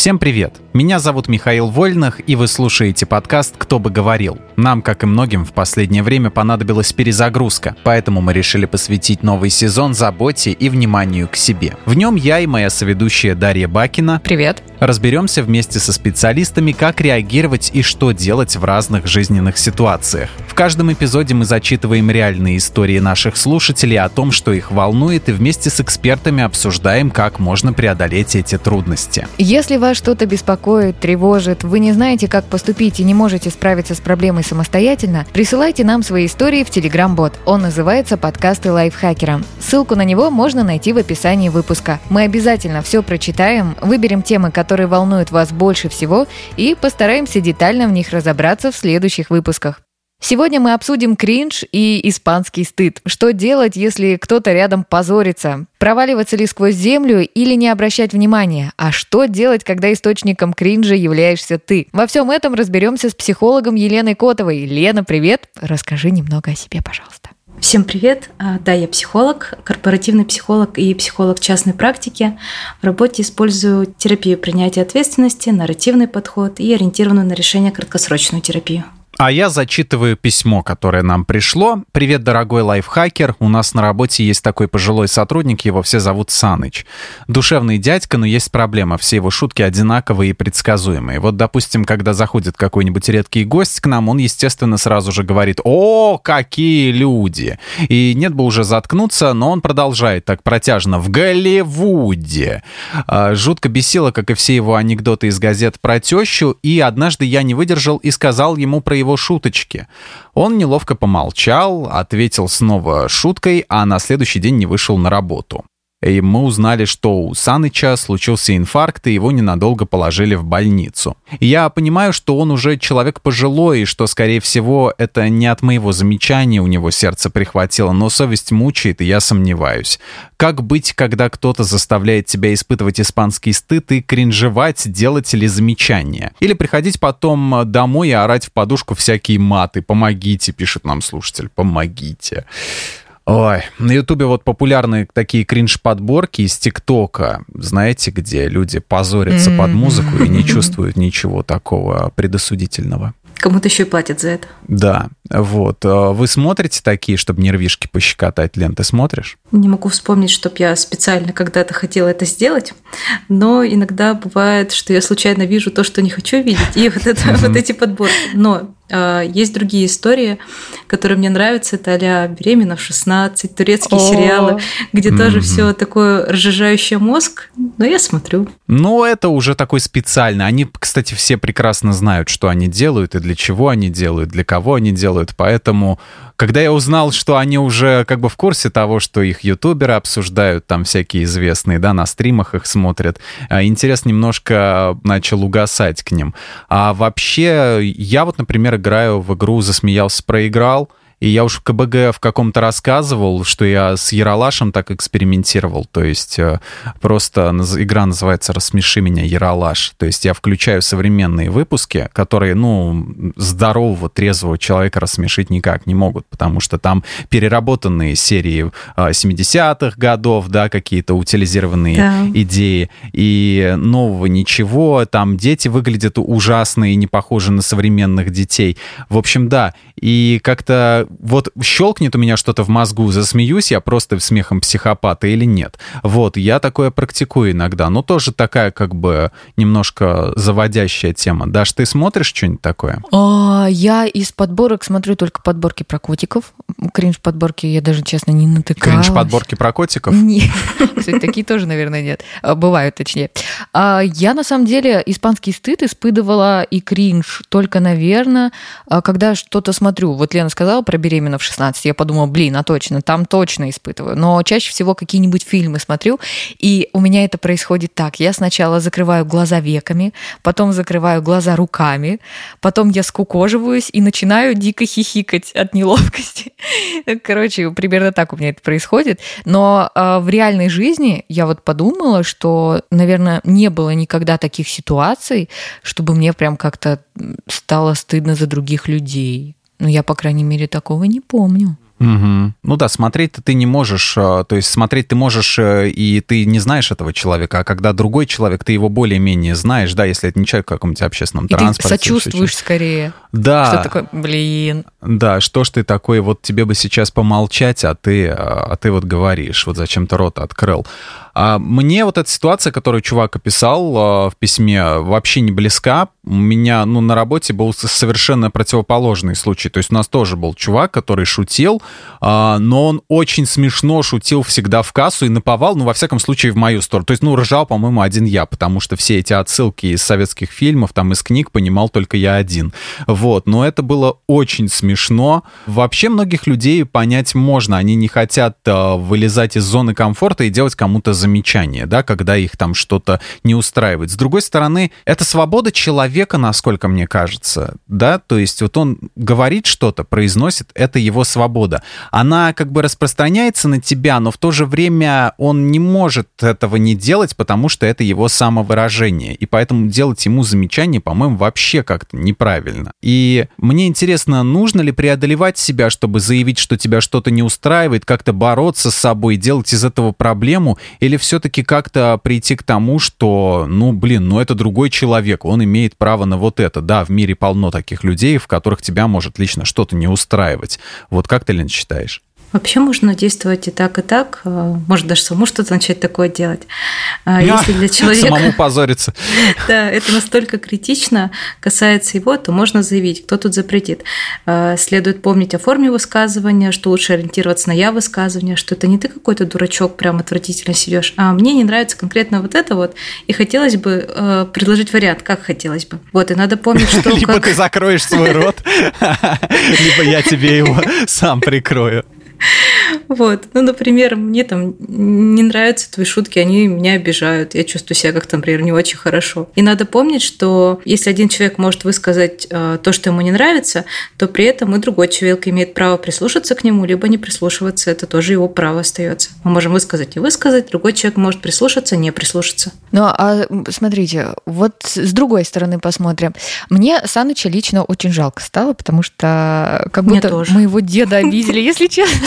Всем привет! Меня зовут Михаил Вольных, и вы слушаете подкаст «Кто бы говорил». Нам, как и многим, в последнее время понадобилась перезагрузка, поэтому мы решили посвятить новый сезон заботе и вниманию к себе. В нем я и моя соведущая Дарья Бакина Привет. разберемся вместе со специалистами, как реагировать и что делать в разных жизненных ситуациях. В каждом эпизоде мы зачитываем реальные истории наших слушателей о том, что их волнует, и вместе с экспертами обсуждаем, как можно преодолеть эти трудности. Если вас что-то беспокоит, тревожит, вы не знаете, как поступить и не можете справиться с проблемой самостоятельно, присылайте нам свои истории в Telegram-бот. Он называется «Подкасты лайфхакера». Ссылку на него можно найти в описании выпуска. Мы обязательно все прочитаем, выберем темы, которые волнуют вас больше всего и постараемся детально в них разобраться в следующих выпусках. Сегодня мы обсудим кринж и испанский стыд. Что делать, если кто-то рядом позорится? Проваливаться ли сквозь землю или не обращать внимания? А что делать, когда источником кринжа являешься ты? Во всем этом разберемся с психологом Еленой Котовой. Лена, привет! Расскажи немного о себе, пожалуйста. Всем привет! А, Да, я психолог, корпоративный психолог и психолог частной практики. В работе использую терапию принятия ответственности, нарративный подход и ориентированную на решение краткосрочную терапию. А я зачитываю письмо, которое нам пришло. Привет, дорогой лайфхакер. У нас на работе есть такой пожилой сотрудник, его все зовут Саныч. Душевный дядька, но есть проблема. Все его шутки одинаковые и предсказуемые. Вот, допустим, когда заходит какой-нибудь редкий гость к нам, он, естественно, сразу же говорит «О, какие люди!» И нет бы уже заткнуться, но он продолжает так протяжно «В Голливуде!» А, Жутко бесило, как и все его анекдоты из газет про тещу, и однажды я не выдержал и сказал ему про его шуточки. Он неловко помолчал, ответил снова шуткой, а на следующий день не вышел на работу. И мы узнали, что у Саныча случился инфаркт, и его ненадолго положили в больницу. Я понимаю, что он уже человек пожилой, и что, скорее всего, это не от моего замечания у него сердце прихватило, но совесть мучает, и я сомневаюсь. Как быть, когда кто-то заставляет тебя испытывать испанский стыд и кринжевать, делать ли замечания? Или приходить потом домой и орать в подушку всякие маты. «Помогите», пишет нам слушатель, «помогите». Ой, на Ютубе вот популярны такие кринж-подборки из ТикТока, знаете, где люди позорятся под музыку и не чувствуют ничего такого предосудительного. Кому-то еще и платят за это. Да, вот. А Вы смотрите такие, чтобы нервишки пощекотать? Лен, ты смотришь? Не могу вспомнить, чтобы я специально когда-то хотела это сделать, но иногда бывает, что я случайно вижу то, что не хочу видеть, и вот, это, вот эти подборки. Но есть другие истории, которые мне нравятся. Это а «Беременна в 16», турецкие О. сериалы, где тоже Мгм. все такое разжижающее мозг, но я смотрю. Ну, это уже такой специальный. Они, кстати, все прекрасно знают, что они делают и для чего они делают, для кого они делают. Поэтому, когда я узнал, что они уже как бы в курсе того, что их ютуберы обсуждают, там всякие известные, да, на стримах их смотрят, а, интерес немножко начал угасать к ним. А вообще, я вот, например, играю в игру «Засмеялся, проиграл», и я уж в КБГ в каком-то рассказывал, что я с Яралашем так экспериментировал. То есть э, просто игра называется «Рассмеши меня, Яралаш». То есть я включаю современные выпуски, которые, ну, здорового, трезвого человека рассмешить никак не могут, потому что там переработанные серии э, 70-х годов, да, какие-то утилизированные Да. идеи, и нового ничего. Там дети выглядят ужасно и не похожи на современных детей. В общем, да. И как-то вот щелкнет у меня что-то в мозгу, засмеюсь я просто смехом психопата или нет. Вот, я такое практикую иногда. Но тоже такая как бы немножко заводящая тема. Даш, ты смотришь что-нибудь такое? А, я из подборок смотрю только подборки про котиков. Кринж-подборки я даже, честно, не натыкалась. Кринж-подборки про котиков? Нет. Кстати, такие тоже, наверное, нет. А, Бывают, точнее. А, Я, на самом деле, испанский стыд испытывала и кринж только, наверное, а, когда что-то смотрю. Вот Лена сказала про беременна в 16. Я подумала, блин, а точно, там точно испытываю. Но чаще всего какие-нибудь фильмы смотрю, и у меня это происходит так. Я сначала закрываю глаза веками, потом закрываю глаза руками, потом я скукоживаюсь и начинаю дико хихикать от неловкости. Короче, примерно так у меня это происходит. Но э, в реальной жизни я вот подумала, что, наверное, не было никогда таких ситуаций, чтобы мне прям как-то стало стыдно за других людей. Ну, я, по крайней мере, такого не помню. Угу. Ну да, смотреть ты не можешь, э, то есть смотреть ты можешь, э, и ты не знаешь этого человека, а когда другой человек, ты его более-менее знаешь, да, если это не человек в каком-нибудь общественном и транспорте. ты сочувствуешь скорее. Да. Что такое, блин. Да, что ж ты такой, вот тебе бы сейчас помолчать, а ты, а ты вот говоришь, вот зачем ты рот открыл. А мне вот эта ситуация, которую чувак описал а, в письме, вообще не близка. У меня, ну, на работе был совершенно противоположный случай. То есть у нас тоже был чувак, который шутил, а, но он очень смешно шутил всегда в кассу и наповал, ну, во всяком случае, в мою сторону. То есть, ну, ржал, по-моему, один я, потому что все эти отсылки из советских фильмов, там, из книг понимал только я один. Вот, но это было очень смешно. Вообще многих людей понять можно. Они не хотят э, вылезать из зоны комфорта и делать кому-то замечания, да, когда их там что-то не устраивает. С другой стороны, это свобода человека, насколько мне кажется, да, то есть вот он говорит что-то, произносит, это его свобода. Она как бы распространяется на тебя, но в то же время он не может этого не делать, потому что это его самовыражение. И поэтому делать ему замечания, по-моему, вообще как-то неправильно. И мне интересно, нужно ли преодолевать себя, чтобы заявить, что тебя что-то не устраивает, как-то бороться с собой, делать из этого проблему, или все-таки как-то прийти к тому, что, ну, блин, ну это другой человек, он имеет право на вот это. Да, в мире полно таких людей, в которых тебя может лично что-то не устраивать. Вот как ты, Лен, считаешь? Вообще можно действовать и так, и так. А, может даже самому что-то начать такое делать. А, если для человека... Самому позориться. Да, это настолько критично касается его, то можно заявить, кто тут запретит. А, следует помнить о форме высказывания, что лучше ориентироваться на я высказывание, что это не ты какой-то дурачок, прям отвратительно сидешь, а мне не нравится конкретно вот это вот, и хотелось бы предложить вариант, как хотелось бы. Вот, и надо помнить, что... Либо ты закроешь свой рот, либо я тебе его сам прикрою. Вот. Ну, например, мне там не нравятся твои шутки, они меня обижают. Я чувствую себя как-то, например, не очень хорошо. И надо помнить, что если один человек может высказать э, то, что ему не нравится, то при этом и другой человек имеет право прислушаться к нему, либо не прислушиваться. Это тоже его право остается. Мы можем высказать и высказать, другой человек может прислушаться, не прислушаться. Ну, а смотрите, вот с другой стороны посмотрим. Мне Саныча лично очень жалко стало, потому что как будто моего деда обидели, если честно.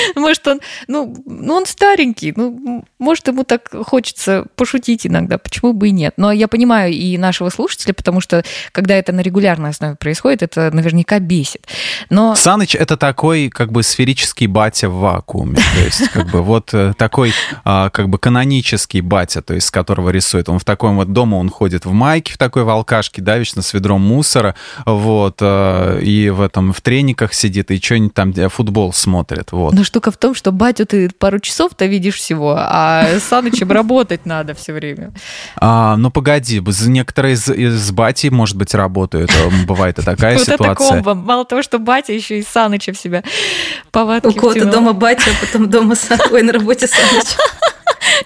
Может, он, ну, ну, он старенький, ну, может, ему так хочется пошутить иногда, почему бы и нет. Но я понимаю и нашего слушателя, потому что, когда это на регулярной основе происходит, это наверняка бесит. Но... Саныч — это такой, как бы, сферический батя в вакууме, то есть, как бы, вот э, такой, а, как бы, канонический батя, то есть, с которого рисует. Он в таком вот дома, он ходит в майке, в такой волкашке, да, вечно с ведром мусора, вот, э, и в этом, в трениках сидит, и что-нибудь там, футбол смотрит, вот. Но штука в том, что батю ты пару часов-то видишь всего, а Санычем работать надо все время. А, ну, погоди, некоторые из, из бати, может быть, работают. Бывает и такая ситуация. Вот это комбо. Мало того, что батя еще и Саныча в себя повадки У кого-то дома батя, а потом дома Саныч. Ой, на работе Саныч.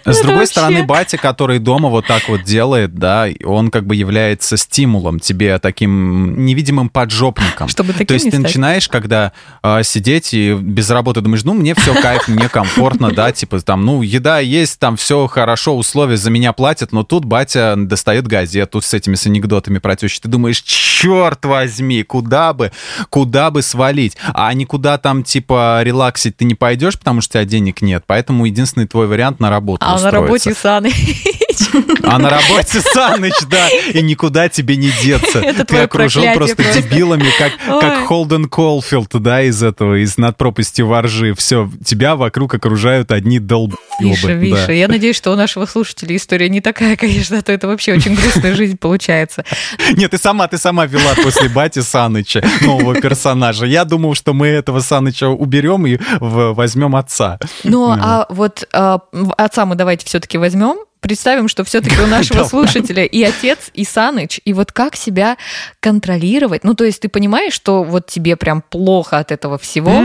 С другой вообще... стороны, батя, который дома вот так вот делает, да, он как бы является стимулом тебе, таким невидимым поджопником. Чтобы То есть ты стать. начинаешь, когда э, сидеть и без работы думаешь, ну, мне все кайф, мне комфортно, да, типа там, ну, еда есть, там все хорошо, условия за меня платят, но тут батя достает газету с этими с анекдотами про тещу. Ты думаешь, черт возьми, куда бы, куда бы свалить? А никуда там, типа, релаксить ты не пойдешь, потому что у тебя денег нет. Поэтому единственный твой вариант на работу а устроиться. на работе Саныч. А на работе Саныч, да, и никуда тебе не деться. Это Ты окружен просто, просто дебилами, как, как Холден Колфилд, да, из этого, из над пропастью воржи. Все, тебя вокруг окружают одни долбоебы. Виша, да. я надеюсь, что у нашего слушателя история не такая, конечно, а то это вообще очень грустная жизнь получается. Нет, ты сама, ты сама вела после бати Саныча, нового персонажа. Я думал, что мы этого Саныча уберем и возьмем отца. Ну, а вот а, отца мы давайте все-таки возьмем, представим, что все-таки у нашего слушателя и отец, и Саныч, и вот как себя контролировать. Ну, то есть ты понимаешь, что вот тебе прям плохо от этого всего,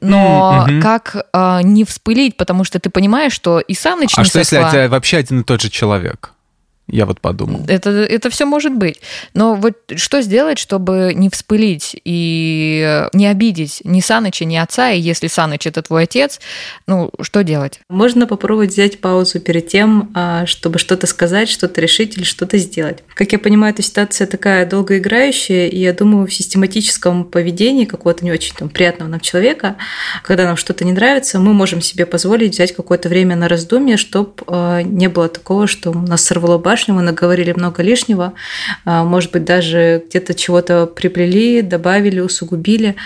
но как а, не вспылить, потому что ты понимаешь, что и Саныч а не что если это вообще один и тот же человек? Я вот подумал. Это, это все может быть. Но вот что сделать, чтобы не вспылить и не обидеть ни Саныча, ни отца, и если Саныч это твой отец, ну, что делать? Можно попробовать взять паузу перед тем, а, чтобы что-то сказать, что-то решить или что-то сделать. Как я понимаю, эта ситуация такая долгоиграющая, и я думаю, в систематическом поведении какого-то не очень там, приятного нам человека, когда нам что-то не нравится, мы можем себе позволить взять какое-то время на раздумье, чтобы а, не было такого, что нас сорвало башню, домашнего, наговорили много лишнего, а, может быть, даже где-то чего-то приплели, добавили, усугубили,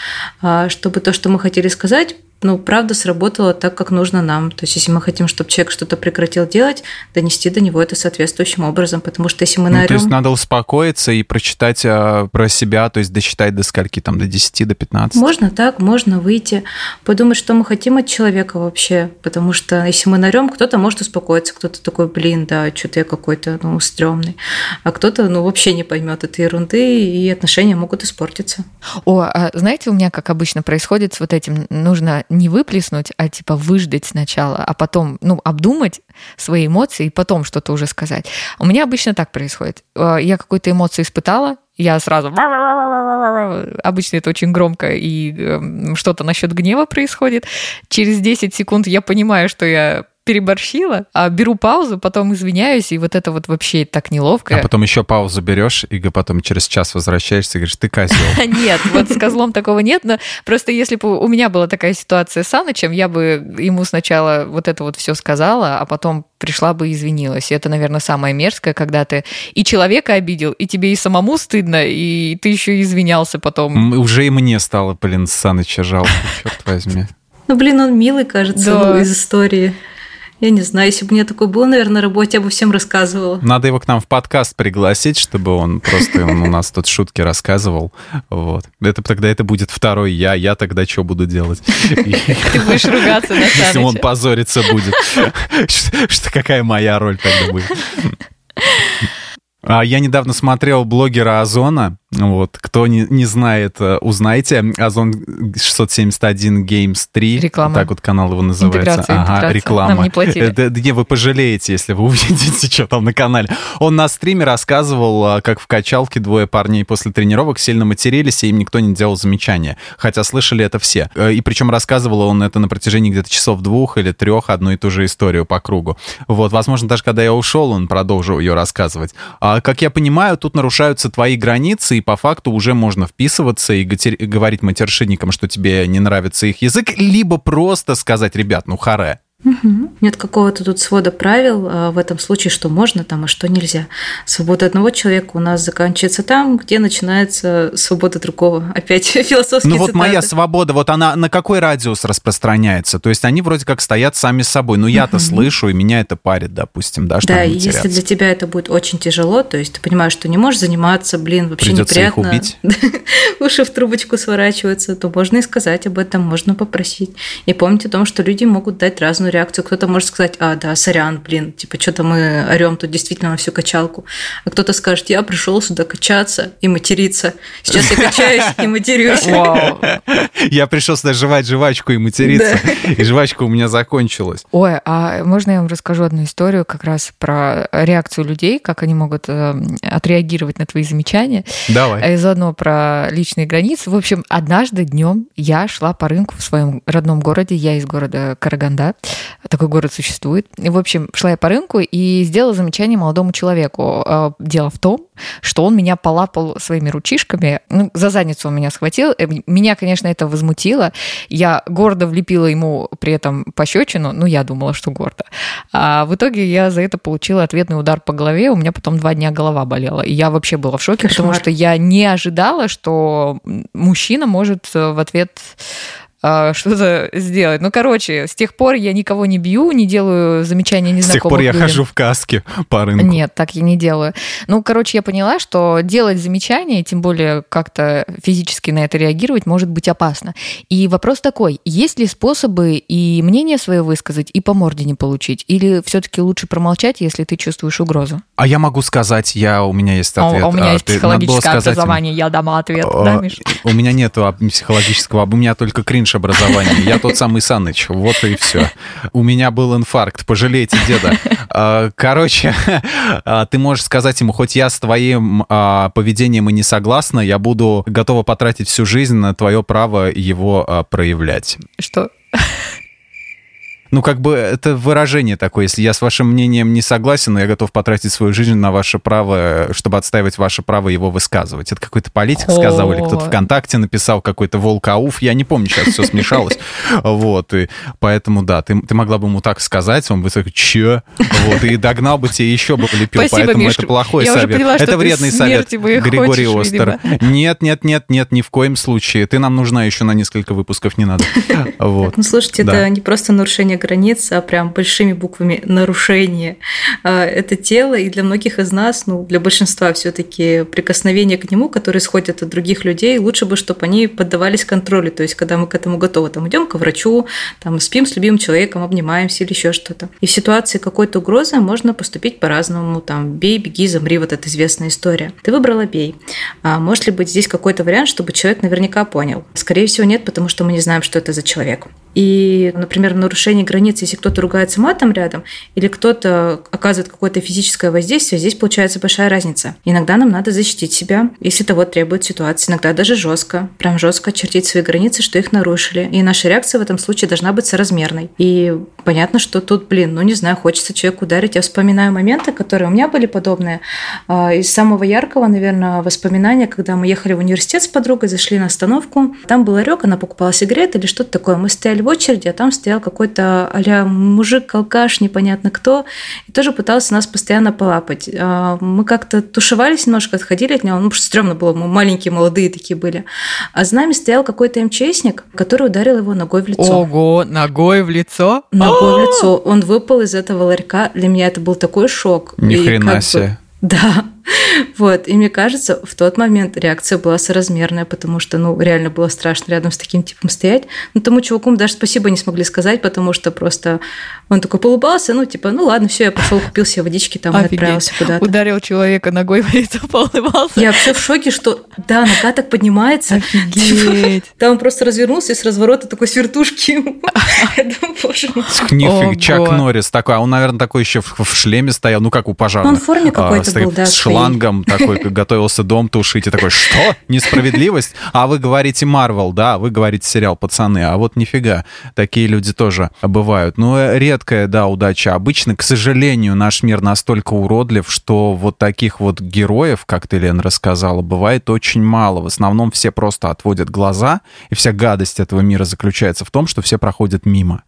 а, чтобы то, что мы хотели сказать, ну, правда, сработало так, как нужно нам. То есть, если мы хотим, чтобы человек что-то прекратил делать, донести до него это соответствующим образом, потому что если мы наорем... Ну, то есть, надо успокоиться и прочитать э, про себя, то есть, досчитать до скольки, там, до 10, до 15? Можно так, можно выйти, подумать, что мы хотим от человека вообще, потому что если мы нарем, кто-то может успокоиться, кто-то такой, блин, да, что-то я какой-то, ну, стрёмный, а кто-то, ну, вообще не поймет этой ерунды, и отношения могут испортиться. О, а знаете, у меня, как обычно происходит с вот этим, нужно не выплеснуть, а типа выждать сначала, а потом, ну, обдумать свои эмоции и потом что-то уже сказать. У меня обычно так происходит. Э, я какую-то эмоцию испытала, я сразу... Обычно это очень громко, и что-то насчет гнева происходит. Через 10 секунд я понимаю, что я переборщила, а беру паузу, потом извиняюсь, и вот это вот вообще так неловко. А потом еще паузу берешь, и потом через час возвращаешься и говоришь, ты козел. Нет, вот с козлом такого нет, но просто если бы у меня была такая ситуация с Санычем, я бы ему сначала вот это вот все сказала, а потом пришла бы и извинилась. И это, наверное, самое мерзкое, когда ты и человека обидел, и тебе и самому стыдно, и ты еще и извинялся потом. Уже и мне стало, блин, Саныча жалко, черт возьми. Ну, блин, он милый, кажется, да. ну, из истории. Я не знаю, если бы у меня такой был, наверное, на работе, я бы всем рассказывала. Надо его к нам в подкаст пригласить, чтобы он просто он у нас тут шутки рассказывал. Вот. Это тогда это будет второй я, я тогда что буду делать? Ты будешь ругаться на Если он позориться будет. Что какая моя роль тогда будет? А Я недавно смотрел блогера Озона, вот, кто не, не знает, э, узнайте. Озон 671 Games 3. Реклама. Так вот канал его называется. Интеграция, ага, интеграция. реклама. Нам не платили. Да, да, вы пожалеете, если вы увидите, что там на канале. Он на стриме рассказывал, э, как в качалке двое парней после тренировок сильно матерились, и им никто не делал замечания. Хотя слышали это все. Э, и причем рассказывал он это на протяжении где-то часов двух или трех, одну и ту же историю по кругу. Вот, возможно, даже когда я ушел, он продолжил ее рассказывать. А, как я понимаю, тут нарушаются твои границы, и по факту уже можно вписываться и говорить матершинникам, что тебе не нравится их язык, либо просто сказать, ребят, ну харе. Угу. Нет какого-то тут свода правил а, в этом случае, что можно там, а что нельзя. Свобода одного человека у нас заканчивается там, где начинается свобода другого. Опять философский Ну вот моя свобода, вот она на какой радиус распространяется? То есть они вроде как стоят сами собой. Но я-то угу. слышу, и меня это парит, допустим, да, что Да, и если для тебя это будет очень тяжело, то есть ты понимаешь, что не можешь заниматься, блин, вообще Придется неприятно. Их убить. Уши в трубочку сворачиваются, то можно и сказать об этом, можно попросить. И помнить о том, что люди могут дать разную разную реакцию. Кто-то может сказать, а, да, сорян, блин, типа, что-то мы орем тут действительно на всю качалку. А кто-то скажет, я пришел сюда качаться и материться. Сейчас я качаюсь и матерюсь. Я пришел сюда жевать жвачку и материться. И жвачка у меня закончилась. Ой, а можно я вам расскажу одну историю как раз про реакцию людей, как они могут э, отреагировать на твои замечания. Давай. И заодно про личные границы. В общем, однажды днем я шла по рынку в своем родном городе. Я из города Караганда такой город существует. И, в общем, шла я по рынку и сделала замечание молодому человеку. А, дело в том, что он меня полапал своими ручишками, ну, за задницу он меня схватил. Э, меня, конечно, это возмутило. Я гордо влепила ему при этом пощечину, ну, я думала, что гордо. А в итоге я за это получила ответный удар по голове, у меня потом два дня голова болела. И я вообще была в шоке, Кошмар. потому что я не ожидала, что мужчина может э, в ответ что-то сделать. Ну, короче, с тех пор я никого не бью, не делаю замечания незнакомых С тех пор я людям. хожу в каске по рынку. Нет, так я не делаю. Ну, короче, я поняла, что делать замечания, тем более как-то физически на это реагировать, может быть опасно. И вопрос такой, есть ли способы и мнение свое высказать, и по морде не получить? Или все-таки лучше промолчать, если ты чувствуешь угрозу? А я могу сказать, я, у меня есть ответ. А, у меня а, есть психологическое сказать, образование, я дам ответ, а, да, Миш? У меня нет психологического, у меня только кринж кринж образование. Я тот самый Саныч. Вот и все. У меня был инфаркт. Пожалейте деда. А, короче, а, ты можешь сказать ему, хоть я с твоим а, поведением и не согласна, я буду готова потратить всю жизнь на твое право его проявлять. Что? Ну, как бы это выражение такое. Если я с вашим мнением не согласен, но я готов потратить свою жизнь на ваше право, чтобы отстаивать ваше право его высказывать. Это какой-то политик сказал, или кто-то ВКонтакте написал, какой-то волкауф. Я не помню, сейчас все смешалось. Вот, и поэтому, да, ты, ты могла бы ему так сказать, он бы сказал, че? Вот, и догнал бы тебе еще бы лепил. Спасибо, поэтому Миш, это плохой я совет. Уже поняла, это вредный совет. Григорий хочешь, Остер. Нет, нет, нет, нет, ни в коем случае. Ты нам нужна еще на несколько выпусков, не надо. Вот. Ну, слушайте, да. это не просто нарушение границ, а прям большими буквами нарушение. А, это тело, и для многих из нас, ну, для большинства все-таки прикосновения к нему, которые исходят от других людей, лучше бы, чтобы они поддавались контролю. То есть, когда мы к этому готовы, там идем к врачу, там спим с любимым человеком, обнимаемся или еще что-то. И в ситуации какой-то угрозы можно поступить по-разному. Там бей, беги, замри, вот эта известная история. Ты выбрала бей. А может ли быть здесь какой-то вариант, чтобы человек наверняка понял? Скорее всего, нет, потому что мы не знаем, что это за человек. И, например, нарушение границ, если кто-то ругается матом рядом, или кто-то оказывает какое-то физическое воздействие, здесь получается большая разница. Иногда нам надо защитить себя, если того требует ситуация. Иногда даже жестко, прям жестко очертить свои границы, что их нарушили. И наша реакция в этом случае должна быть соразмерной. И понятно, что тут, блин, ну не знаю, хочется человеку ударить. Я вспоминаю моменты, которые у меня были подобные. А, из самого яркого, наверное, воспоминания, когда мы ехали в университет с подругой, зашли на остановку, там был ларек, она покупала сигареты или что-то такое. Мы стояли в очереди, а там стоял какой-то а мужик, алкаш, непонятно кто, и тоже пытался нас постоянно полапать. А, мы как-то тушевались немножко, отходили от него, ну, потому что стрёмно было, мы маленькие, молодые такие были. А за нами стоял какой-то МЧСник, который ударил его ногой в лицо. Ого, ногой в лицо? Ногой в лицо. Он выпал из этого ларька. Для меня это был такой шок. Ни хрена себе. Да. Вот, и мне кажется, в тот момент реакция была соразмерная, потому что, ну, реально было страшно рядом с таким типом стоять. Но тому чуваку мы даже спасибо не смогли сказать, потому что просто он такой полыбался, ну, типа, ну ладно, все, я пошел, купил себе водички там Офигеть. и отправился куда-то. Ударил человека ногой в лицо, полыбался. Я вообще в шоке, что, да, нога так поднимается. Офигеть. Да, он просто развернулся и с разворота такой с вертушки. Мой. Чак Норрис такой, а он, наверное, такой еще в шлеме стоял, ну, как у пожарных. Он в форме какой-то был, да, шлангом такой, готовился дом тушить, и такой, что? Несправедливость? А вы говорите Марвел, да, вы говорите сериал «Пацаны», а вот нифига, такие люди тоже бывают. Но ну, редкая, да, удача. Обычно, к сожалению, наш мир настолько уродлив, что вот таких вот героев, как ты, Лен, рассказала, бывает очень мало. В основном все просто отводят глаза, и вся гадость этого мира заключается в том, что все проходят мимо.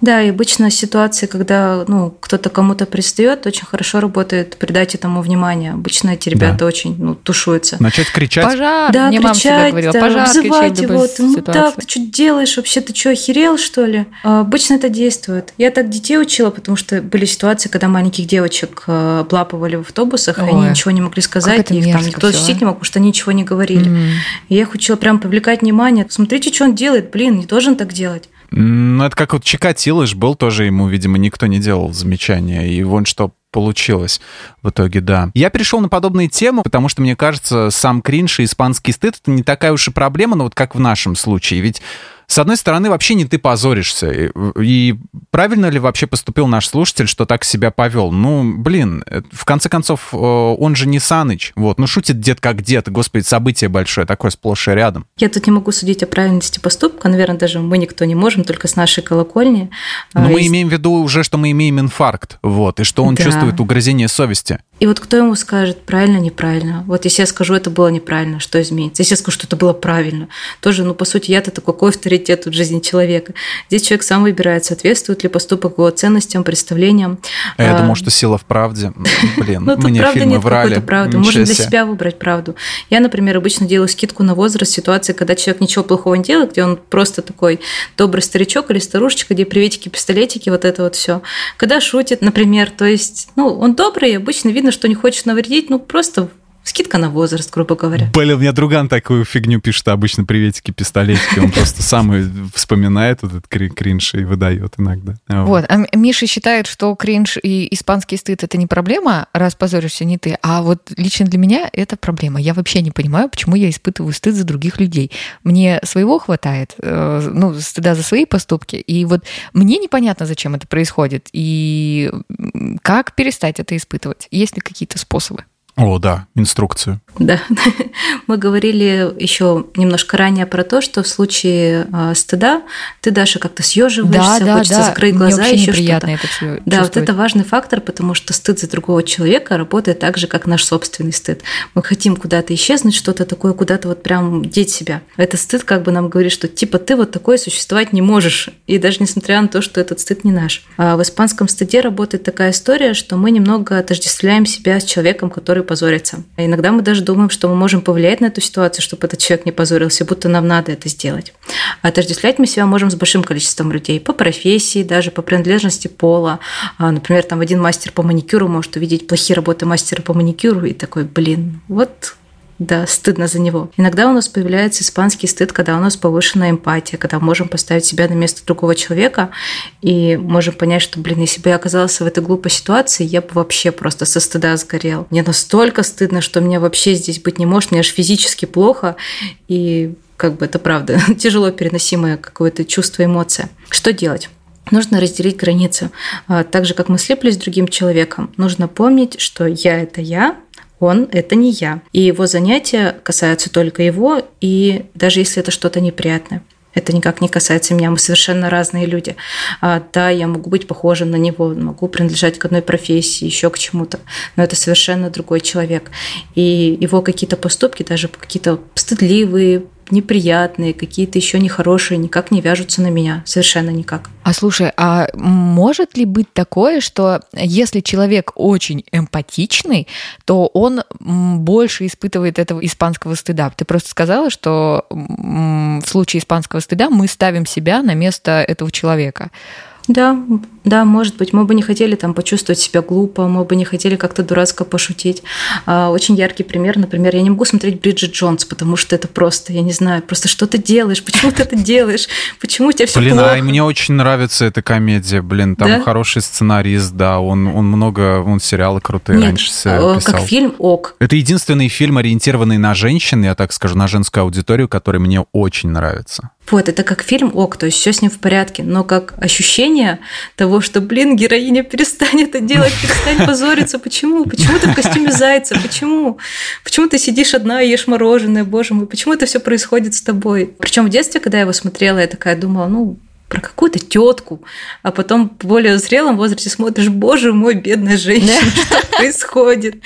Да, и обычно ситуации, когда ну, кто-то кому-то пристает, очень хорошо работает придать этому внимание. Обычно эти ребята да. очень ну, тушуются. Начать кричать. Пожар! Да, Мне кричать, говорила, да, пожар, взывать его. Ну так, ты что делаешь? Вообще ты что, охерел, что ли? А, обычно это действует. Я так детей учила, потому что были ситуации, когда маленьких девочек э, облапывали в автобусах, Ой, и они ничего не могли сказать, и их там никто защитить не мог, потому что они ничего не говорили. Mm. И я их учила прям привлекать внимание. Смотрите, что он делает. Блин, не должен так делать. Ну, это как вот Чикатило был тоже ему, видимо, никто не делал замечания. И вон что получилось в итоге, да. Я перешел на подобные темы, потому что, мне кажется, сам кринж и испанский стыд — это не такая уж и проблема, но вот как в нашем случае. Ведь с одной стороны, вообще не ты позоришься. И, и правильно ли вообще поступил наш слушатель, что так себя повел? Ну, блин, э, в конце концов, э, он же не Саныч. Вот, ну, шутит дед как дед. Господи, событие большое, такое сплошь и рядом. Я тут не могу судить о правильности поступка. Наверное, даже мы никто не можем, только с нашей колокольни. Но а, мы имеем в виду уже, что мы имеем инфаркт, вот, и что он да. чувствует угрызение совести. И вот кто ему скажет, правильно, неправильно? Вот если я скажу, это было неправильно, что изменится? Если я скажу, что это было правильно, тоже, ну, по сути, я-то такой, какой авторитет в жизни человека? Здесь человек сам выбирает, соответствует ли поступок его ценностям, представлениям. А я а, думал, что сила в правде. Блин, ну, мне правда фильмы нет врали. правды. Можно для себя выбрать правду. Я, например, обычно делаю скидку на возраст ситуации, когда человек ничего плохого не делает, где он просто такой добрый старичок или старушечка, где приветики, пистолетики, вот это вот все. Когда шутит, например, то есть, ну, он добрый, обычно видно, видно, что не хочет навредить, ну просто Скидка на возраст, грубо говоря. Блин, у меня друган такую фигню пишет обычно приветики, пистолетики. Он просто сам вспоминает этот кринж и выдает иногда. Вот. А Миша считает, что кринж и испанский стыд это не проблема, раз позоришься не ты. А вот лично для меня это проблема. Я вообще не понимаю, почему я испытываю стыд за других людей. Мне своего хватает, э, ну, стыда за свои поступки. И вот мне непонятно, зачем это происходит. И как перестать это испытывать? Есть ли какие-то способы? О, да, инструкцию. Да, мы говорили еще немножко ранее про то, что в случае э, стыда ты даже как-то съеживаешься, да, да, хочется да. закрыть глаза, Мне еще что-то. Это все да, вот это важный фактор, потому что стыд за другого человека работает так же, как наш собственный стыд. Мы хотим куда-то исчезнуть, что-то такое, куда-то вот прям деть себя. Этот стыд как бы нам говорит, что типа ты вот такое существовать не можешь, и даже несмотря на то, что этот стыд не наш. А в испанском стыде работает такая история, что мы немного отождествляем себя с человеком, который позориться. иногда мы даже думаем, что мы можем повлиять на эту ситуацию, чтобы этот человек не позорился, будто нам надо это сделать. А отождествлять мы себя можем с большим количеством людей по профессии, даже по принадлежности пола. А, например, там один мастер по маникюру может увидеть плохие работы мастера по маникюру и такой, блин, вот да, стыдно за него. Иногда у нас появляется испанский стыд, когда у нас повышенная эмпатия, когда можем поставить себя на место другого человека и можем понять, что, блин, если бы я оказался в этой глупой ситуации, я бы вообще просто со стыда сгорел. Мне настолько стыдно, что мне вообще здесь быть не может, мне аж физически плохо, и как бы это правда, тяжело переносимое какое-то чувство, эмоция. Что делать? Нужно разделить границы. А, так же, как мы слеплись с другим человеком, нужно помнить, что я – это я, он – это не я. И его занятия касаются только его, и даже если это что-то неприятное. Это никак не касается меня, мы совершенно разные люди. А, да, я могу быть похожим на него, могу принадлежать к одной профессии, еще к чему-то, но это совершенно другой человек. И его какие-то поступки, даже какие-то стыдливые, неприятные, какие-то еще нехорошие, никак не вяжутся на меня. Совершенно никак. А слушай, а может ли быть такое, что если человек очень эмпатичный, то он больше испытывает этого испанского стыда? Ты просто сказала, что в случае испанского стыда мы ставим себя на место этого человека. Да, да, может быть, мы бы не хотели там почувствовать себя глупо, мы бы не хотели как-то дурацко пошутить. А, очень яркий пример, например, я не могу смотреть Бриджит Джонс, потому что это просто, я не знаю, просто что ты делаешь, почему ты это делаешь, почему у тебя все Блин, плохо. а мне очень нравится эта комедия, блин, там да? хороший сценарист, да, он, он много, он сериалы крутые Нет, раньше писал. как фильм ок. Это единственный фильм, ориентированный на женщин, я так скажу, на женскую аудиторию, который мне очень нравится. Вот, это как фильм ок, то есть все с ним в порядке, но как ощущение того, что, блин, героиня, перестань это делать, перестань позориться, почему? Почему ты в костюме зайца? Почему? Почему ты сидишь одна и ешь мороженое, боже мой, почему это все происходит с тобой? Причем в детстве, когда я его смотрела, я такая думала, ну, про какую-то тетку, а потом в более зрелом возрасте смотришь, боже мой, бедная женщина, что происходит?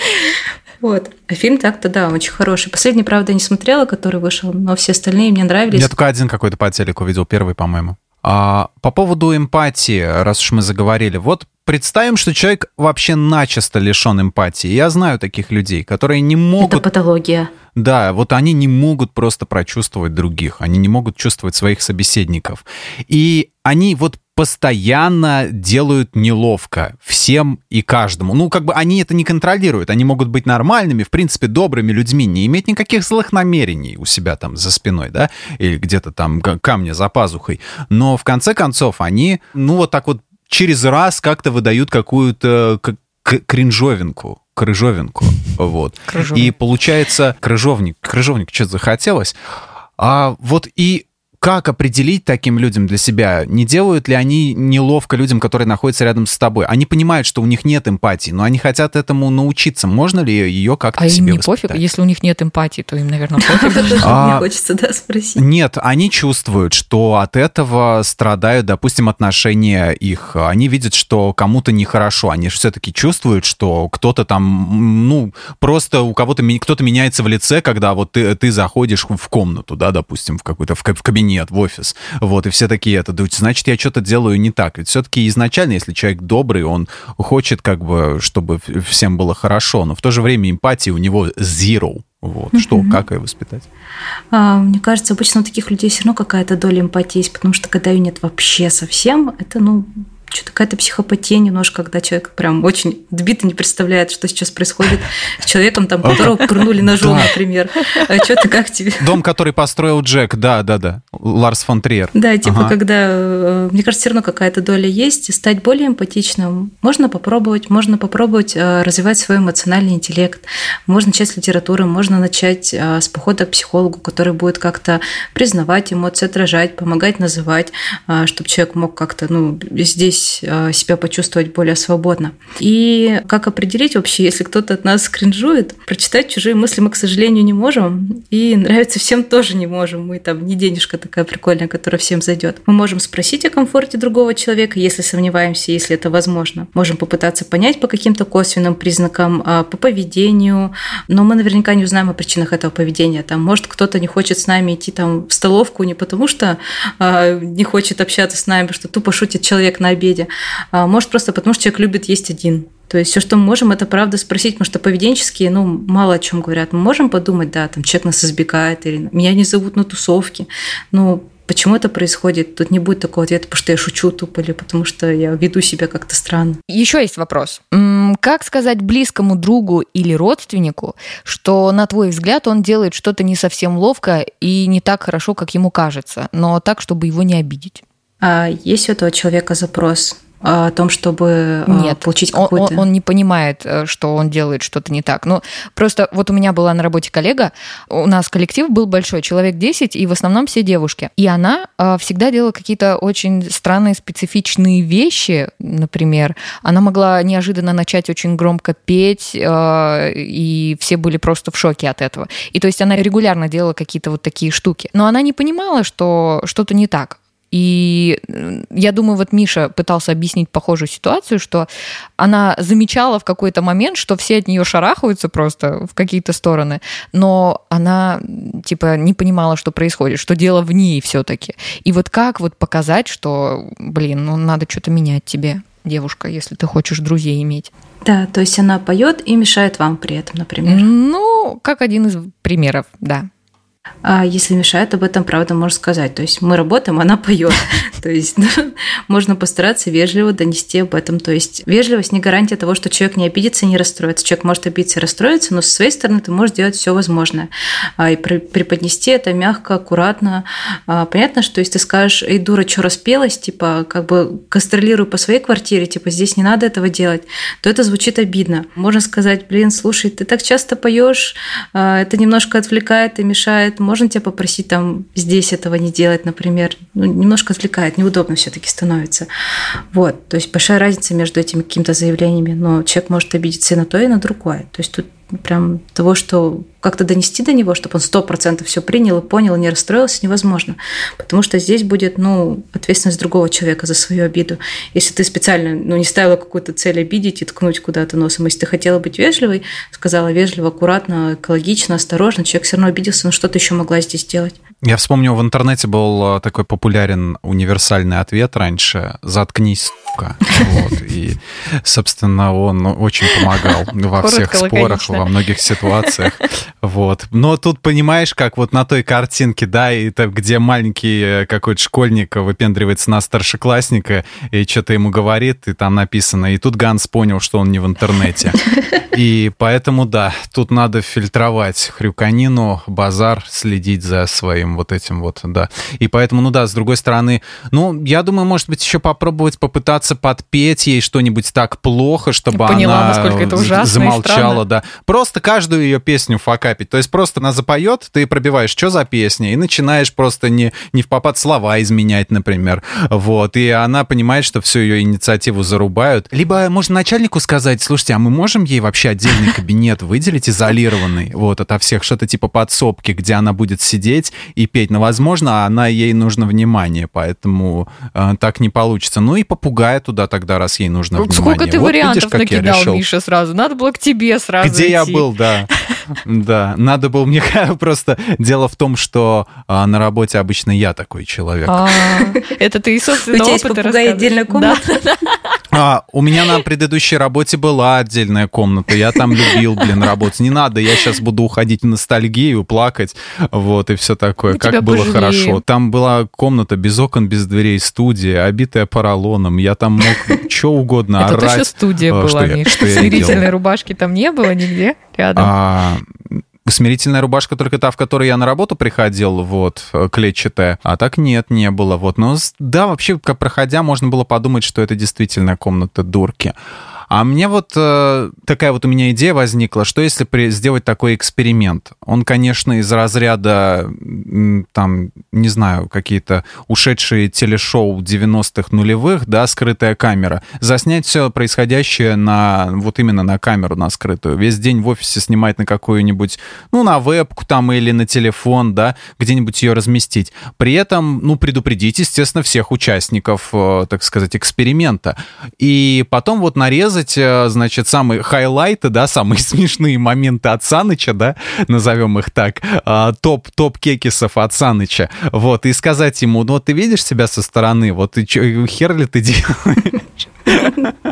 Вот. А фильм так-то, да, очень хороший. Последний, правда, не смотрела, который вышел, но все остальные мне нравились. Я только один какой-то по телеку видел, первый, по-моему. А, по поводу эмпатии, раз уж мы заговорили, вот представим, что человек вообще начисто лишен эмпатии. Я знаю таких людей, которые не могут... Это патология. Да, вот они не могут просто прочувствовать других, они не могут чувствовать своих собеседников. И они вот постоянно делают неловко всем и каждому. Ну, как бы они это не контролируют. Они могут быть нормальными, в принципе, добрыми людьми, не иметь никаких злых намерений у себя там за спиной, да, или где-то там камня за пазухой. Но в конце концов они, ну, вот так вот через раз как-то выдают какую-то кринжовинку, крыжовинку, вот. Крыжовник. И получается крыжовник, крыжовник что-то захотелось. А вот и как определить таким людям для себя? Не делают ли они неловко людям, которые находятся рядом с тобой? Они понимают, что у них нет эмпатии, но они хотят этому научиться. Можно ли ее как-то а себе им не пофиг? Если у них нет эмпатии, то им, наверное, пофиг. Мне а, хочется, да, спросить. Нет, они чувствуют, что от этого страдают, допустим, отношения их. Они видят, что кому-то нехорошо. Они все-таки чувствуют, что кто-то там, ну, просто у кого-то кто-то меняется в лице, когда вот ты, ты заходишь в комнату, да, допустим, в какой-то в кабинет нет, в офис. Вот, и все такие это, значит, я что-то делаю не так. Ведь все-таки изначально, если человек добрый, он хочет как бы, чтобы всем было хорошо, но в то же время эмпатии у него zero. Вот. Mm-hmm. Что, как ее воспитать? А, мне кажется, обычно у таких людей все равно какая-то доля эмпатии есть, потому что когда ее нет вообще совсем, это, ну, что-то какая-то психопатия немножко, когда человек прям очень отбито не представляет, что сейчас происходит с человеком, там, которого пырнули ножом, например. А что-то как тебе? Дом, который построил Джек, да, да, да. Ларс фон Триер. Да, типа, когда, э, мне кажется, все равно какая-то доля есть, стать более эмпатичным. Можно попробовать, можно попробовать э, развивать свой эмоциональный интеллект. Можно начать с литературы, можно начать э, с похода к психологу, который будет как-то признавать эмоции, отражать, помогать называть, чтобы человек мог как-то, ну, здесь здесь а, себя почувствовать более свободно. И как определить вообще, если кто-то от нас кринжует, прочитать чужие мысли мы, к сожалению, не можем, и нравится всем тоже не можем. Мы там не денежка такая прикольная, которая всем зайдет. Мы можем спросить о комфорте другого человека, если сомневаемся, если это возможно. Можем попытаться понять по каким-то косвенным признакам, а, по поведению, но мы наверняка не узнаем о причинах этого поведения. Там, может, кто-то не хочет с нами идти там в столовку не потому, что э, не хочет общаться с нами, что тупо шутит человек на обеде, обеде. А, может, просто потому, что человек любит есть один. То есть все, что мы можем, это правда спросить, потому что поведенческие, ну, мало о чем говорят. Мы можем подумать, да, там человек нас избегает, или меня не зовут на тусовки. Ну, почему это происходит? Тут не будет такого ответа, потому что я шучу тупо, или потому что я веду себя как-то странно. Еще есть вопрос. Как сказать близкому другу или родственнику, что, на твой взгляд, он делает что-то не совсем ловко и не так хорошо, как ему кажется, но так, чтобы его не обидеть? А есть у этого человека запрос о том, чтобы а, Нет, получить какую-то... Он, он не понимает, э, что он делает что-то не так. Ну, просто вот у меня была на работе коллега, у нас коллектив был большой, человек 10, и в основном все девушки. И она всегда делала какие-то очень странные, специфичные вещи, например. Она могла неожиданно начать очень громко петь, э, и все были просто в шоке от этого. И то есть она регулярно делала какие-то вот такие штуки. Но она не понимала, что что-то не так. И я думаю, вот Миша пытался объяснить похожую ситуацию, что она замечала в какой-то момент, что все от нее шарахаются просто в какие-то стороны, но она типа не понимала, что происходит, что дело в ней все-таки. И вот как вот показать, что, блин, ну надо что-то менять тебе, девушка, если ты хочешь друзей иметь. Да, то есть она поет и мешает вам при этом, например. Ну, как один из примеров, да. А если мешает, об этом правда можно сказать. То есть мы работаем, она поет. То есть ну, можно постараться вежливо донести об этом. То есть вежливость не гарантия того, что человек не обидится и не расстроится. Человек может обидеться и расстроиться, но со своей стороны ты можешь делать все возможное. А, и преподнести это мягко, аккуратно. А, понятно, что если ты скажешь, эй, дура, что распелась, типа, как бы гастролирую по своей квартире, типа, здесь не надо этого делать, то это звучит обидно. Можно сказать, блин, слушай, ты так часто поешь, а, это немножко отвлекает и мешает можно тебя попросить там здесь этого не делать, например, ну, немножко отвлекает, неудобно все-таки становится. Вот, то есть большая разница между этими какими-то заявлениями, но человек может обидеться и на то, и на другое. То есть тут прям того, что как-то донести до него, чтобы он сто процентов все принял и понял, и не расстроился, невозможно. Потому что здесь будет, ну, ответственность другого человека за свою обиду. Если ты специально, ну, не ставила какую-то цель обидеть и ткнуть куда-то носом, если ты хотела быть вежливой, сказала вежливо, аккуратно, экологично, осторожно, человек все равно обиделся, но что ты еще могла здесь сделать? Я вспомнил, в интернете был э, такой популярен универсальный ответ раньше «заткнись, сука». Вот. И, собственно, он очень помогал во всех спорах, во многих ситуациях. Вот. Но тут понимаешь, как вот на той картинке, да, и это, где маленький э, какой-то школьник выпендривается на старшеклассника и что-то ему говорит, и там написано. И тут Ганс понял, что он не в интернете. И поэтому, да, тут надо фильтровать хрюканину, базар, следить за своим вот этим вот, да. И поэтому, ну да, с другой стороны, ну, я думаю, может быть, еще попробовать попытаться подпеть ей что-нибудь так плохо, чтобы Поняла, она насколько это ужасно замолчала, да. Просто каждую ее песню факапить. То есть просто она запоет, ты пробиваешь, что за песня, и начинаешь просто не, не в попад слова изменять, например. Вот. И она понимает, что всю ее инициативу зарубают. Либо можно начальнику сказать, слушайте, а мы можем ей вообще отдельный кабинет выделить, изолированный, вот, ото всех, что-то типа подсобки, где она будет сидеть и петь. Но, возможно, она ей нужно внимание, поэтому э, так не получится. Ну и попугая туда тогда, раз ей нужно Сколько внимание. Сколько ты вот, вариантов видишь, накидал, Миша, сразу. Надо было к тебе сразу Где идти. я был, да. Да, надо было мне просто... Дело в том, что а, на работе обычно я такой человек. А, это ты, собственно, У тебя есть попугай отдельная комната? А, у меня на предыдущей работе была отдельная комната. Я там любил, блин, работать. Не надо, я сейчас буду уходить в ностальгию, плакать, вот, и все такое. Мы как было пожалеем. хорошо. Там была комната без окон, без дверей, студия, обитая поролоном. Я там мог что угодно Это орать. еще студия а, была, Миш. Смирительной рубашки там не было нигде рядом. А, смирительная рубашка только та, в которой я на работу приходил, вот, э, клетчатая. А так нет, не было. Вот. Но да, вообще, как проходя, можно было подумать, что это действительно комната дурки. А мне вот э, такая вот у меня идея возникла, что если при- сделать такой эксперимент? Он, конечно, из разряда, там, не знаю, какие-то ушедшие телешоу 90-х нулевых, да, скрытая камера. Заснять все происходящее на, вот именно на камеру, на скрытую. Весь день в офисе снимать на какую-нибудь, ну, на вебку там или на телефон, да, где-нибудь ее разместить. При этом, ну, предупредить, естественно, всех участников, э, так сказать, эксперимента. И потом вот нарезать, э, значит, самые хайлайты, да, самые смешные моменты от Саныча, да, назовем их так, а, топ, топ кекисов от Саныча, вот, и сказать ему, ну, вот ты видишь себя со стороны, вот ты чё, хер ли ты делаешь?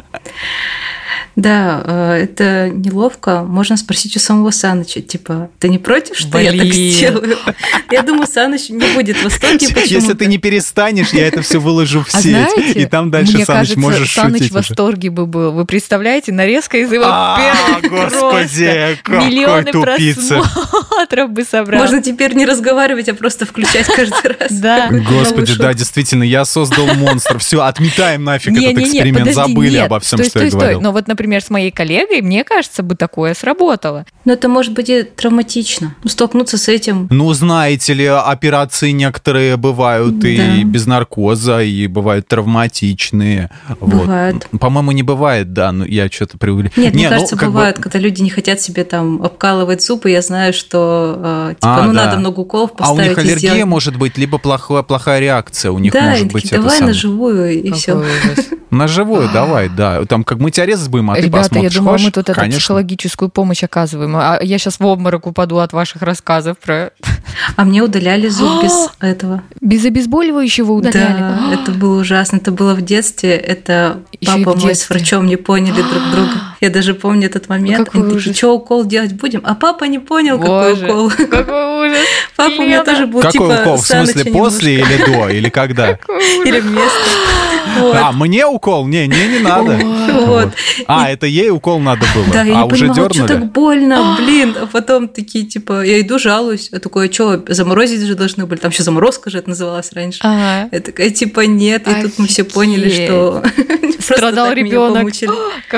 Да, э, это неловко. Можно спросить у самого Саныча, типа, ты не против, что я так Блин. сделаю? Я думаю, Саныч не будет в восторге. Если ты не перестанешь, я это все выложу в А сеть, знаете, и там дальше мне Саныч кажется, можешь Саныч шутить в уже. восторге бы был. Вы представляете, нарезка из его А, первых господи, Миллионы тупица. просмотров бы собрал. Можно теперь не разговаривать, а просто включать каждый раз. Да. Господи, да, действительно, я создал монстр. Все, отметаем нафиг этот эксперимент, забыли обо всем, что я говорил. Но вот, например, с моей коллегой, мне кажется, бы такое сработало. Но это может быть и травматично. Ну, столкнуться с этим. Ну, знаете ли, операции некоторые бывают и Да. без наркоза, и бывают травматичные. Вот. Бывает. По-моему, не бывает, да, но я что-то преувеличил. Нет, Не, мне ну, кажется, бы- бывает, когда люди не хотят себе там обкалывать зубы, я знаю, что э, типа, А, ну да. надо много уколов А у поставить них и аллергия сделать. может быть, либо плохая, плохая реакция. У них да, может и быть такие, это давай самое. на живую и Какой все. ужас. На живую, давай, да. Там как мы тебя резать будем, а ты Ребята, я думала, мы тут эту Конечно. психологическую помощь оказываем. А я сейчас в обморок упаду от ваших рассказов про... А мне удаляли зуб без этого. Без обезболивающего удаляли. Да, это было ужасно. Это было в детстве. Это папа мой с врачом не поняли друг друга. Я даже помню этот момент. Какой Они такие, ужас. что укол делать будем? А папа не понял, какой укол. Какой ужас. Папа у меня тоже был Какой типа укол? В смысле, после или до? Или когда? Какой. Или вместо. Вот. А, мне укол? Не, не, не надо. Вот. А, это ей укол надо было. Да, я а не уже понимала, что так больно, блин. А потом такие, типа, я иду, жалуюсь. Я такое, что, заморозить же должны были? Там еще заморозка же это называлось раньше. Ага. Я такая, типа, нет. И тут мы все поняли, что Страдал ребенок.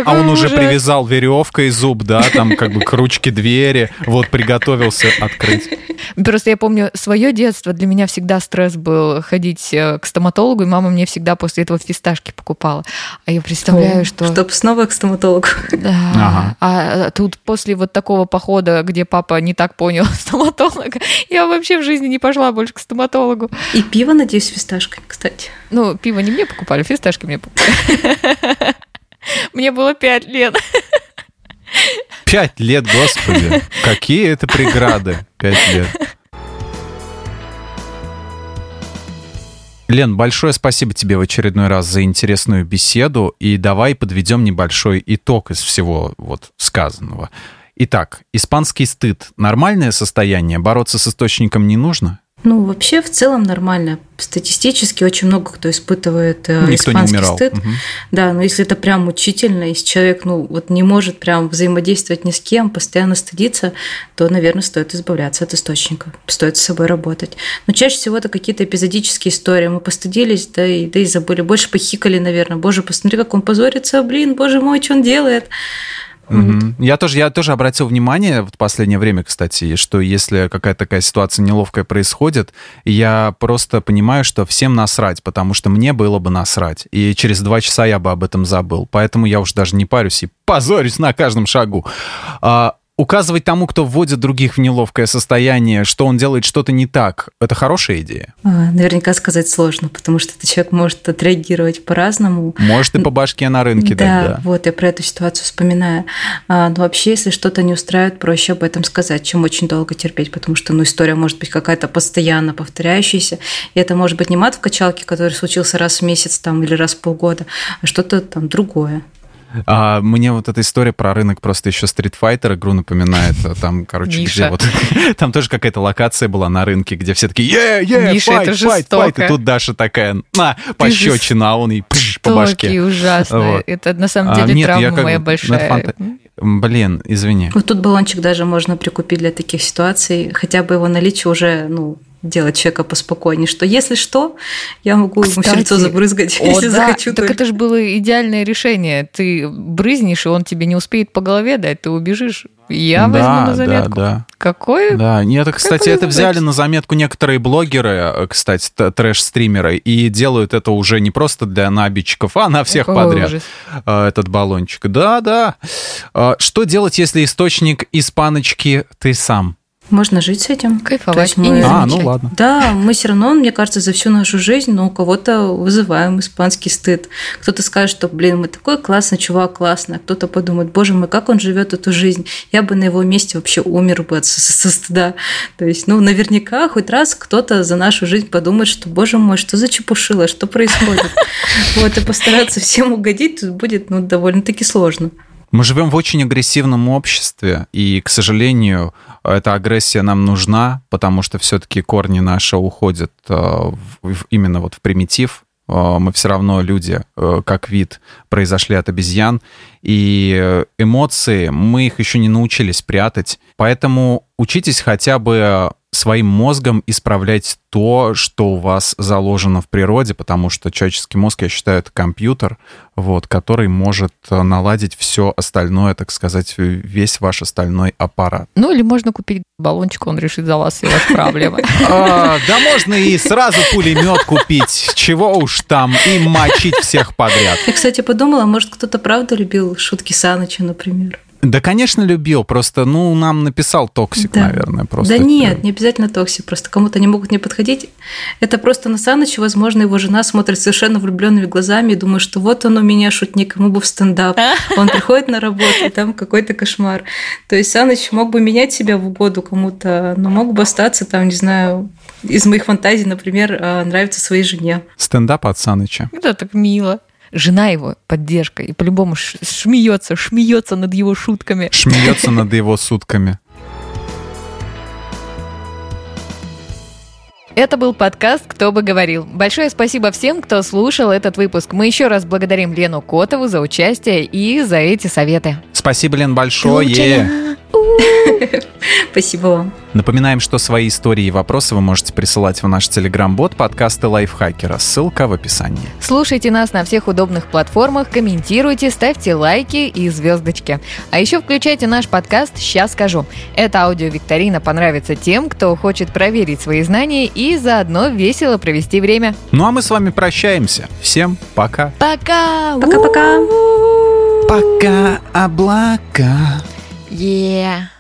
А он уже привязал веревкой зуб, да, там как бы к ручке двери, вот приготовился открыть. Просто я помню свое детство. Для меня всегда стресс был ходить э, к стоматологу, и мама мне всегда после этого фисташки покупала. А я представляю, что... Чтоб снова к стоматологу. Да. Ага. А тут после вот такого похода, где папа не так понял стоматолога, я вообще в жизни не пошла больше к стоматологу. И пиво, надеюсь, с фисташками, кстати. Ну, пиво не мне покупали, фисташки мне покупали. Мне было пять лет. Пять лет, господи. Какие это преграды? Пять лет. Лен, большое спасибо тебе в очередной раз за интересную беседу. И давай подведем небольшой итог из всего вот сказанного. Итак, испанский стыд – нормальное состояние? Бороться с источником не нужно? Ну, вообще, в целом нормально. Статистически очень много кто испытывает э, Никто не испанский умирал. стыд. Мгм. Да, но если это прям мучительно, если человек, ну, вот не может прям взаимодействовать ни с кем, постоянно стыдиться, то, наверное, стоит избавляться от источника, стоит с собой работать. Но чаще всего это какие-то эпизодические истории. Мы постыдились, да и, да и забыли. Больше похикали, наверное. Боже, посмотри, как он позорится, блин, боже мой, что он делает. Мгм. Я тоже, я тоже обратил внимание в последнее время, кстати, что если какая-то такая ситуация неловкая происходит, я просто понимаю, что всем насрать, потому что мне было бы насрать. И через два часа я бы об этом забыл. Поэтому я уж даже не парюсь и позорюсь на каждом шагу. А, указывать тому, кто вводит других в неловкое состояние, что он делает что-то не так, это хорошая идея? А, наверняка сказать сложно, потому что этот человек может отреагировать по-разному. Может и по башке на рынке да, дать, да. вот я про эту ситуацию вспоминаю. А, но вообще, если что-то не устраивает, проще об этом сказать, чем очень долго терпеть, потому что ну, история может быть какая-то постоянно повторяющаяся, и это может быть не мат в качалке, который случился раз в месяц там, или раз в полгода, а что-то там другое. А, мне вот эта история про рынок просто еще Street Fighter игру напоминает. Там, короче, Миша. где вот... Там тоже какая-то локация была на рынке, где все такие е е Миша, файт, это файт, файт. И тут Даша такая, на, пощечина, а он и пш, по башке. ужасно. Вот. Это на самом А, деле нет, я травма как бы- моя ну, большая. фанта- Блин, извини. Вот тут баллончик даже можно прикупить для таких ситуаций, хотя бы его наличие уже, ну, делать человека поспокойнее, что если что, я могу ему Кстати, лицо забрызгать, О, если да, захочу. так только. это же было идеальное решение. Ты брызнешь, и он тебе не успеет по голове дать, ты убежишь. Я возьму да, на да, заметку. да. Какой? Да, нет, это, кстати, это взяли на заметку некоторые блогеры, э, кстати, трэш-стримеры, и делают это уже не просто для набитчиков, а на всех Какой подряд. ужас. э, этот баллончик. Да, да. Э, Что делать, если источник из паночки ты сам? Можно жить с этим. Кайфовать есть и мы- не А, ну ладно. Да, мы все равно, мне кажется, за всю нашу жизнь, ну, у кого-то вызываем испанский стыд. Кто-то скажет, что, блин, мы такой классный чувак, классный. А кто-то подумает, боже мой, как он живет эту жизнь. Я бы на его месте вообще умер бы от со стыда. То есть, ну, наверняка хоть раз кто-то за нашу жизнь подумает, что, боже мой, что за чепушило, что происходит. Вот, и постараться всем угодить тут будет, ну, довольно-таки сложно. Мы живем в очень агрессивном обществе, и, к сожалению, эта агрессия нам нужна, потому что все-таки корни наши уходят э, именно вот в примитив. Э, Мы все равно люди, э, как вид, произошли от обезьян, и эмоции, мы их еще не научились прятать. Поэтому учитесь хотя бы своим мозгом исправлять то, что у вас заложено в природе, потому что человеческий мозг, я считаю, это компьютер, вот, который может э, наладить все остальное, так сказать, весь ваш остальной аппарат. Ну, или можно купить баллончик, он решит за вас все ваши проблемы. А, да можно и сразу пулемет купить, чего уж там, и мочить всех подряд. Я, кстати, подумала, может, кто-то правда любил шутки Саныча, например. Да, конечно, любил, просто, ну, нам написал токсик, Да. наверное, просто. Да нет, не обязательно токсик, просто кому-то они могут не подходить. Это просто на Саныча, возможно, его жена смотрит совершенно влюбленными глазами и думает, что вот он у меня шутник, ему бы в стендап. Он приходит на работу, и там какой-то кошмар. То есть Саныч мог бы менять себя в угоду кому-то, но мог бы остаться там, не знаю, из моих фантазий, например, а, нравится своей жене. Стендап от Саныча. Это так мило. Жена его поддержка и по-любому шмеется, шмеется над его шутками. Шмеется над его сутками. Это был подкаст «Кто бы говорил». Большое спасибо всем, кто слушал этот выпуск. Мы еще раз благодарим Лену Котову за участие и за эти советы. Спасибо, Лен, большое. Спасибо вам. Напоминаем, что свои истории и вопросы вы можете присылать в наш телеграм-бот подкасты Лайфхакера. Ссылка в описании. Слушайте нас на всех удобных платформах, комментируйте, ставьте лайки и звездочки. А еще включайте наш подкаст «Сейчас скажу». Эта аудиовикторина понравится тем, кто хочет проверить свои знания и заодно весело провести время. Ну а мы с вами прощаемся. Всем пока. Пока! Пока-пока. Пока, облака. Yeah.